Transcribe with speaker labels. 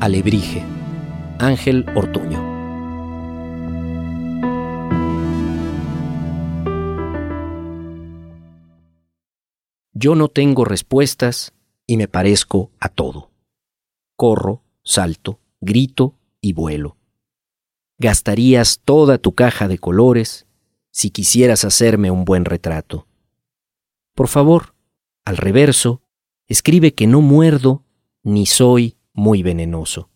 Speaker 1: Alebrije. Ángel Ortuño. Yo no tengo respuestas y me parezco a todo. Corro, salto, grito y vuelo. Gastarías toda tu caja de colores si quisieras hacerme un buen retrato. Por favor, al reverso, escribe que no muerdo ni soy muy venenoso.